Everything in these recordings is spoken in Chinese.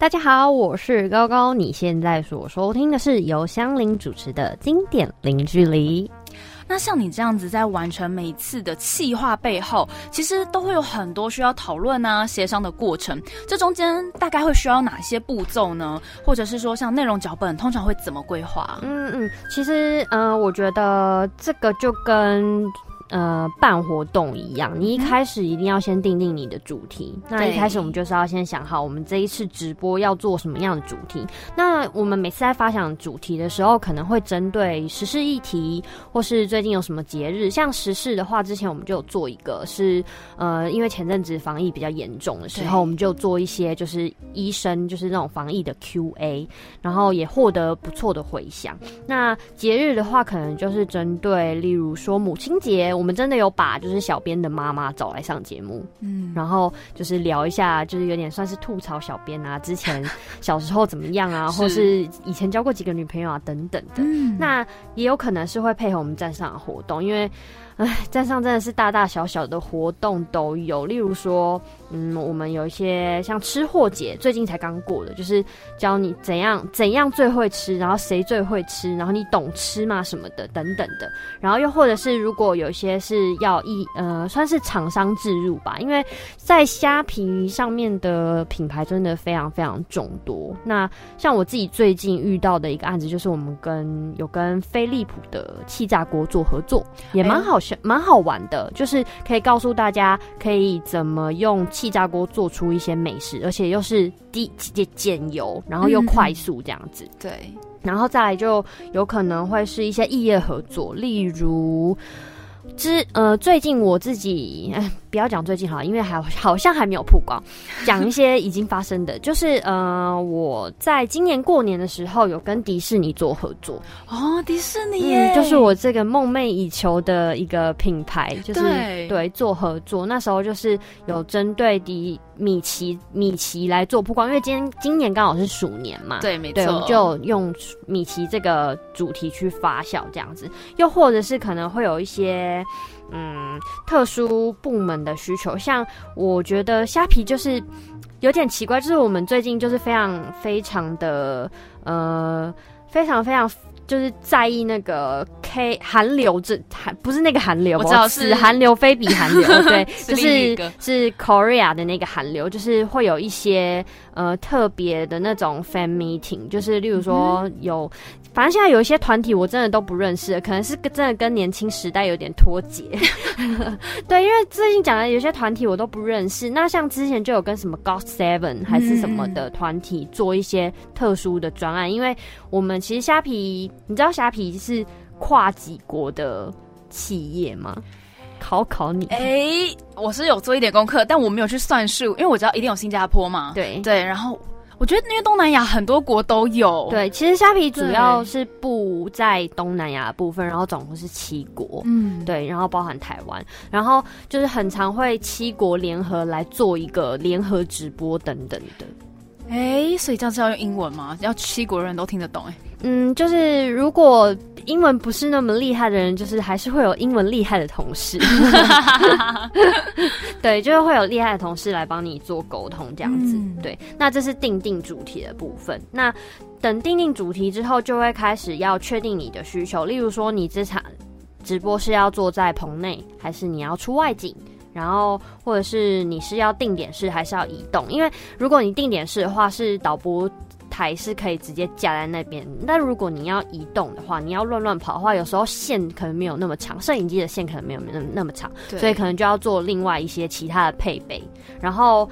大家好，我是高高，你现在所收听的是由香菱主持的经典零距离。那像你这样子，在完成每一次的企划背后，其实都会有很多需要讨论啊、协商的过程。这中间大概会需要哪些步骤呢？或者是说，像内容脚本通常会怎么规划？嗯嗯，其实嗯，我觉得这个就跟。呃，办活动一样，你一开始一定要先定定你的主题。那一开始我们就是要先想好，我们这一次直播要做什么样的主题。那我们每次在发想主题的时候，可能会针对时事议题，或是最近有什么节日。像时事的话，之前我们就有做一个，是呃，因为前阵子防疫比较严重的时候，我们就做一些就是医生就是那种防疫的 Q&A，然后也获得不错的回响。那节日的话，可能就是针对，例如说母亲节。我们真的有把就是小编的妈妈找来上节目，嗯，然后就是聊一下，就是有点算是吐槽小编啊，之前小时候怎么样啊，或是以前交过几个女朋友啊等等的。那也有可能是会配合我们站上的活动，因为。唉，站上真的是大大小小的活动都有，例如说，嗯，我们有一些像吃货节，最近才刚过的，就是教你怎样怎样最会吃，然后谁最会吃，然后你懂吃吗什么的等等的。然后又或者是如果有一些是要一呃，算是厂商置入吧，因为在虾皮上面的品牌真的非常非常众多。那像我自己最近遇到的一个案子，就是我们跟有跟飞利浦的气炸锅做合作，也蛮好。蛮好玩的，就是可以告诉大家可以怎么用气炸锅做出一些美食，而且又是低减减油，然后又快速这样子。对，然后再来就有可能会是一些异业合作，例如。之呃，最近我自己，哎，不要讲最近好，因为还好像还没有曝光。讲一些已经发生的，就是呃，我在今年过年的时候有跟迪士尼做合作哦，迪士尼，嗯，就是我这个梦寐以求的一个品牌，就是对做合作。那时候就是有针对迪米奇米奇来做曝光，因为今天今年刚好是鼠年嘛，对，没错，我们就用米奇这个主题去发酵这样子，又或者是可能会有一些。嗯，特殊部门的需求，像我觉得虾皮就是有点奇怪，就是我们最近就是非常非常的呃，非常非常就是在意那个 K 韩流，这韩不是那个韩流，我知道是韩流，非比韩流，对，就是是 Korea 的那个韩流，就是会有一些呃特别的那种 fan meeting，就是例如说有。反正现在有一些团体我真的都不认识，可能是真的跟年轻时代有点脱节。对，因为最近讲的有些团体我都不认识。那像之前就有跟什么 God Seven 还是什么的团体做一些特殊的专案，因为我们其实虾皮，你知道虾皮是跨几国的企业吗？考考你。哎，我是有做一点功课，但我没有去算数，因为我知道一定有新加坡嘛。对对，然后。我觉得因为东南亚很多国都有，对，其实虾皮主要是布在东南亚部分，然后总共是七国，嗯，对，然后包含台湾，然后就是很常会七国联合来做一个联合直播等等的。哎，所以这样是要用英文吗？要七国人都听得懂？哎，嗯，就是如果英文不是那么厉害的人，就是还是会有英文厉害的同事。对，就是会有厉害的同事来帮你做沟通，这样子。对，那这是定定主题的部分。那等定定主题之后，就会开始要确定你的需求，例如说你这场直播是要坐在棚内，还是你要出外景？然后，或者是你是要定点式还是要移动？因为如果你定点式的话，是导播台是可以直接架在那边。但如果你要移动的话，你要乱乱跑的话，有时候线可能没有那么长，摄影机的线可能没有那么那么长，所以可能就要做另外一些其他的配备。然后。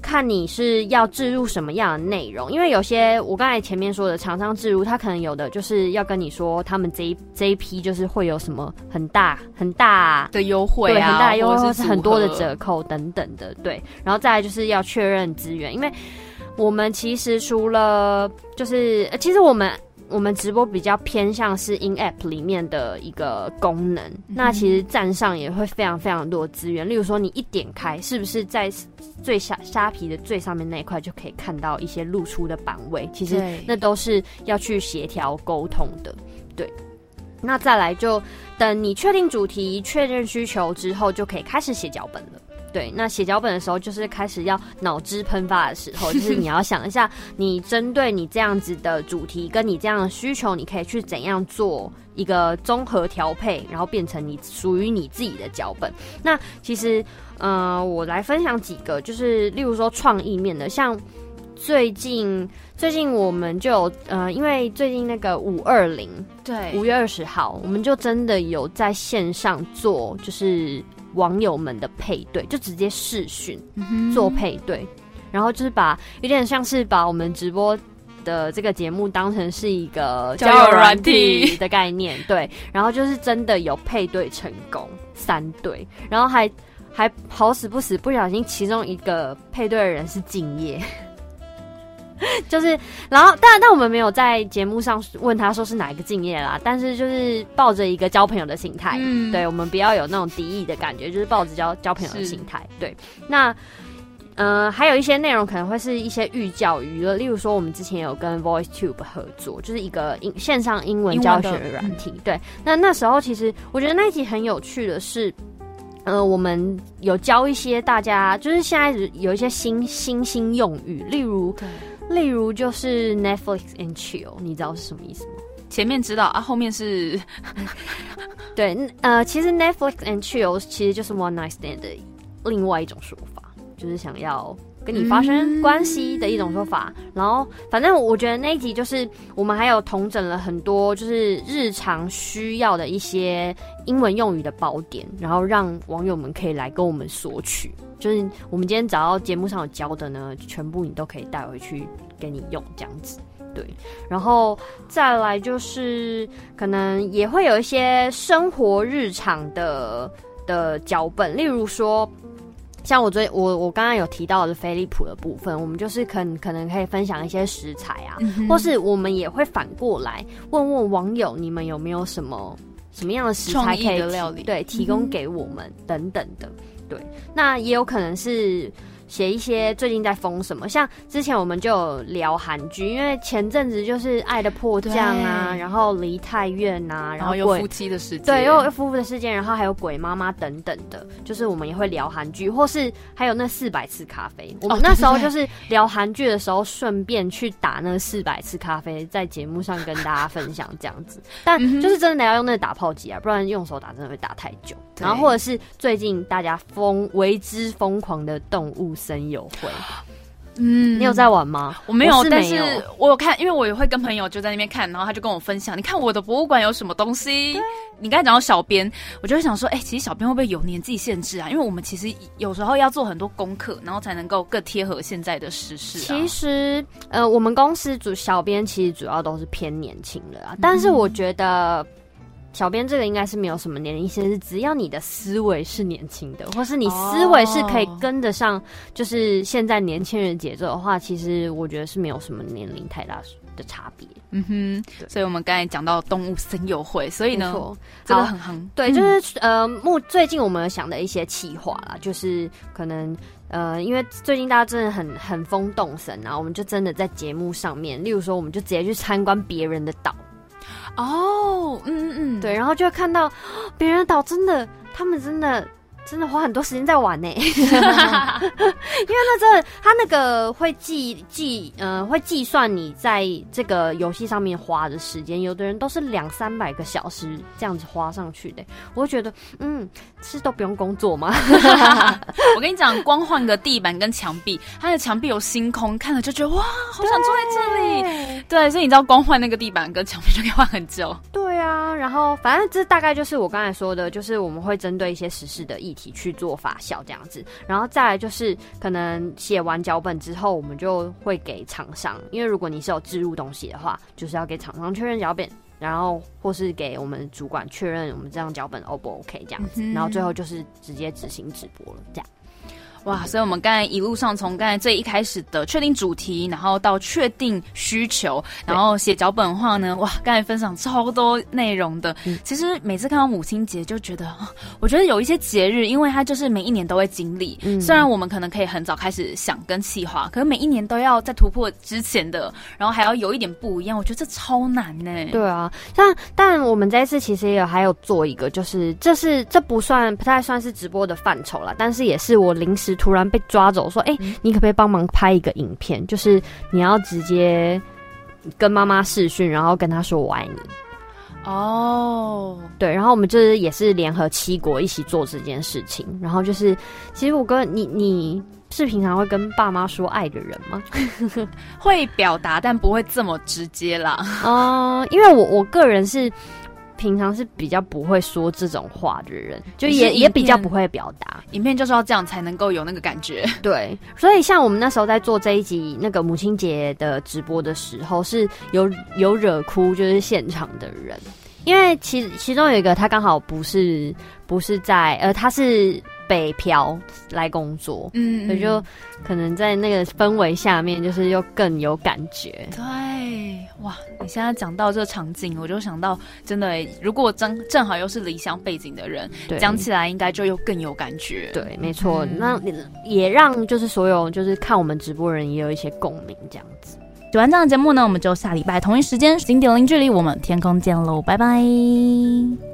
看你是要置入什么样的内容，因为有些我刚才前面说的厂商置入，他可能有的就是要跟你说他们这一这一批就是会有什么很大很大的优惠啊，很大优惠或是很多的折扣等等的，对。然后再来就是要确认资源，因为我们其实除了就是其实我们。我们直播比较偏向是 In App 里面的一个功能，那其实站上也会非常非常多资源。例如说，你一点开，是不是在最下虾皮的最上面那一块就可以看到一些露出的版位？其实那都是要去协调沟通的。对，那再来就等你确定主题、确认需求之后，就可以开始写脚本了。对，那写脚本的时候就是开始要脑汁喷发的时候，就是你要想一下，你针对你这样子的主题跟你这样的需求，你可以去怎样做一个综合调配，然后变成你属于你自己的脚本。那其实，呃，我来分享几个，就是例如说创意面的，像最近最近我们就有呃，因为最近那个五二零，对，五月二十号，我们就真的有在线上做，就是网友们的配对，就直接视讯做配对，然后就是把有点像是把我们直播的这个节目当成是一个交友软体的概念，对，然后就是真的有配对成功三对，然后还还好死不死不小心其中一个配对的人是敬业。就是，然后，但但我们没有在节目上问他说是哪一个敬业啦，但是就是抱着一个交朋友的心态，嗯，对我们不要有那种敌意的感觉，就是抱着交交朋友的心态，对。那，呃，还有一些内容可能会是一些寓教娱乐，例如说我们之前有跟 VoiceTube 合作，就是一个英线上英文教学软体，对。那那时候其实我觉得那一集很有趣的是，呃，我们有教一些大家，就是现在有一些新新兴用语，例如。例如就是 Netflix and chill，你知道是什么意思吗？前面知道啊，后面是，对，呃，其实 Netflix and chill 其实就是 one night stand 的另外一种说法，就是想要跟你发生关系的一种说法。然后，反正我觉得那一集就是我们还有同整了很多就是日常需要的一些英文用语的宝典，然后让网友们可以来跟我们索取。就是我们今天找到节目上有教的呢，全部你都可以带回去给你用，这样子，对。然后再来就是可能也会有一些生活日常的的脚本，例如说，像我最我我刚刚有提到的飞利浦的部分，我们就是可可能可以分享一些食材啊，或是我们也会反过来问问网友，你们有没有什么什么样的食材可以料理，对，提供给我们等等的。对，那也有可能是。写一些最近在封什么，像之前我们就有聊韩剧，因为前阵子就是《爱的迫降》啊，然后《梨泰院》啊，然后有夫妻的事件，对，又夫妇的事件，然后还有鬼妈妈等等的，就是我们也会聊韩剧，或是还有那四百次咖啡，我们那时候就是聊韩剧的时候，顺便去打那四百次咖啡，在节目上跟大家分享这样子，但就是真的要用那个打泡机啊，不然用手打真的会打太久。然后或者是最近大家疯为之疯狂的动物。森友会，嗯，你有在玩吗？我没有，但是我有看，因为我也会跟朋友就在那边看，然后他就跟我分享，你看我的博物馆有什么东西。你刚才讲到小编，我就会想说，哎，其实小编会不会有年纪限制啊？因为我们其实有时候要做很多功课，然后才能够更贴合现在的时事。其实，呃，我们公司主小编其实主要都是偏年轻的啊，但是我觉得。小编这个应该是没有什么年龄限制，只要你的思维是年轻的，或是你思维是可以跟得上，就是现在年轻人节奏的话，其实我觉得是没有什么年龄太大的差别。嗯哼，所以我们刚才讲到动物森友会，所以呢，这个很很对，就是呃，目最近我们想的一些企划啦，就是可能呃，因为最近大家真的很很疯动神啊，我们就真的在节目上面，例如说，我们就直接去参观别人的岛。哦，嗯嗯嗯，对，然后就会看到 别人的岛，真的，他们真的。真的花很多时间在玩呢，因为那真的，他那个会计计，呃，会计算你在这个游戏上面花的时间。有的人都是两三百个小时这样子花上去的，我会觉得，嗯，是都不用工作吗？我跟你讲，光换个地板跟墙壁，它的墙壁有星空，看了就觉得哇，好想坐在这里。对，所以你知道，光换那个地板跟墙壁就可以换很久。对啊，然后反正这大概就是我刚才说的，就是我们会针对一些实事的议题。去做发酵这样子，然后再来就是可能写完脚本之后，我们就会给厂商，因为如果你是有置入东西的话，就是要给厂商确认脚本，然后或是给我们主管确认我们这张脚本 O 不 OK 这样子，然后最后就是直接执行直播了这样。哇，所以我们刚才一路上从刚才最一开始的确定主题，然后到确定需求，然后写脚本的话呢，哇，刚才分享超多内容的。其实每次看到母亲节，就觉得，我觉得有一些节日，因为它就是每一年都会经历。嗯虽然我们可能可以很早开始想跟计划，可是每一年都要在突破之前的，然后还要有一点不一样。我觉得这超难呢。对啊，但但我们这一次其实也有还有做一个，就是这是这不算不太算是直播的范畴了，但是也是我临时。突然被抓走，说：“哎，你可不可以帮忙拍一个影片？就是你要直接跟妈妈视讯，然后跟她说我爱你。”哦，对，然后我们就是也是联合七国一起做这件事情。然后就是，其实我跟你，你是平常会跟爸妈说爱的人吗？会表达，但不会这么直接啦。嗯，因为我我个人是。平常是比较不会说这种话的人，就也也比较不会表达。影片就是要这样才能够有那个感觉。对，所以像我们那时候在做这一集那个母亲节的直播的时候，是有有惹哭就是现场的人，因为其其中有一个他刚好不是不是在呃他是。北漂来工作，嗯，所以就可能在那个氛围下面，就是又更有感觉。对，哇！你现在讲到这个场景，我就想到，真的，如果正正好又是理想背景的人，讲起来应该就又更有感觉。对，没错，那也让就是所有就是看我们直播人也有一些共鸣，这样子。喜欢这样的节目呢，我们就下礼拜同一时间零点零距离，我们天空见喽，拜拜。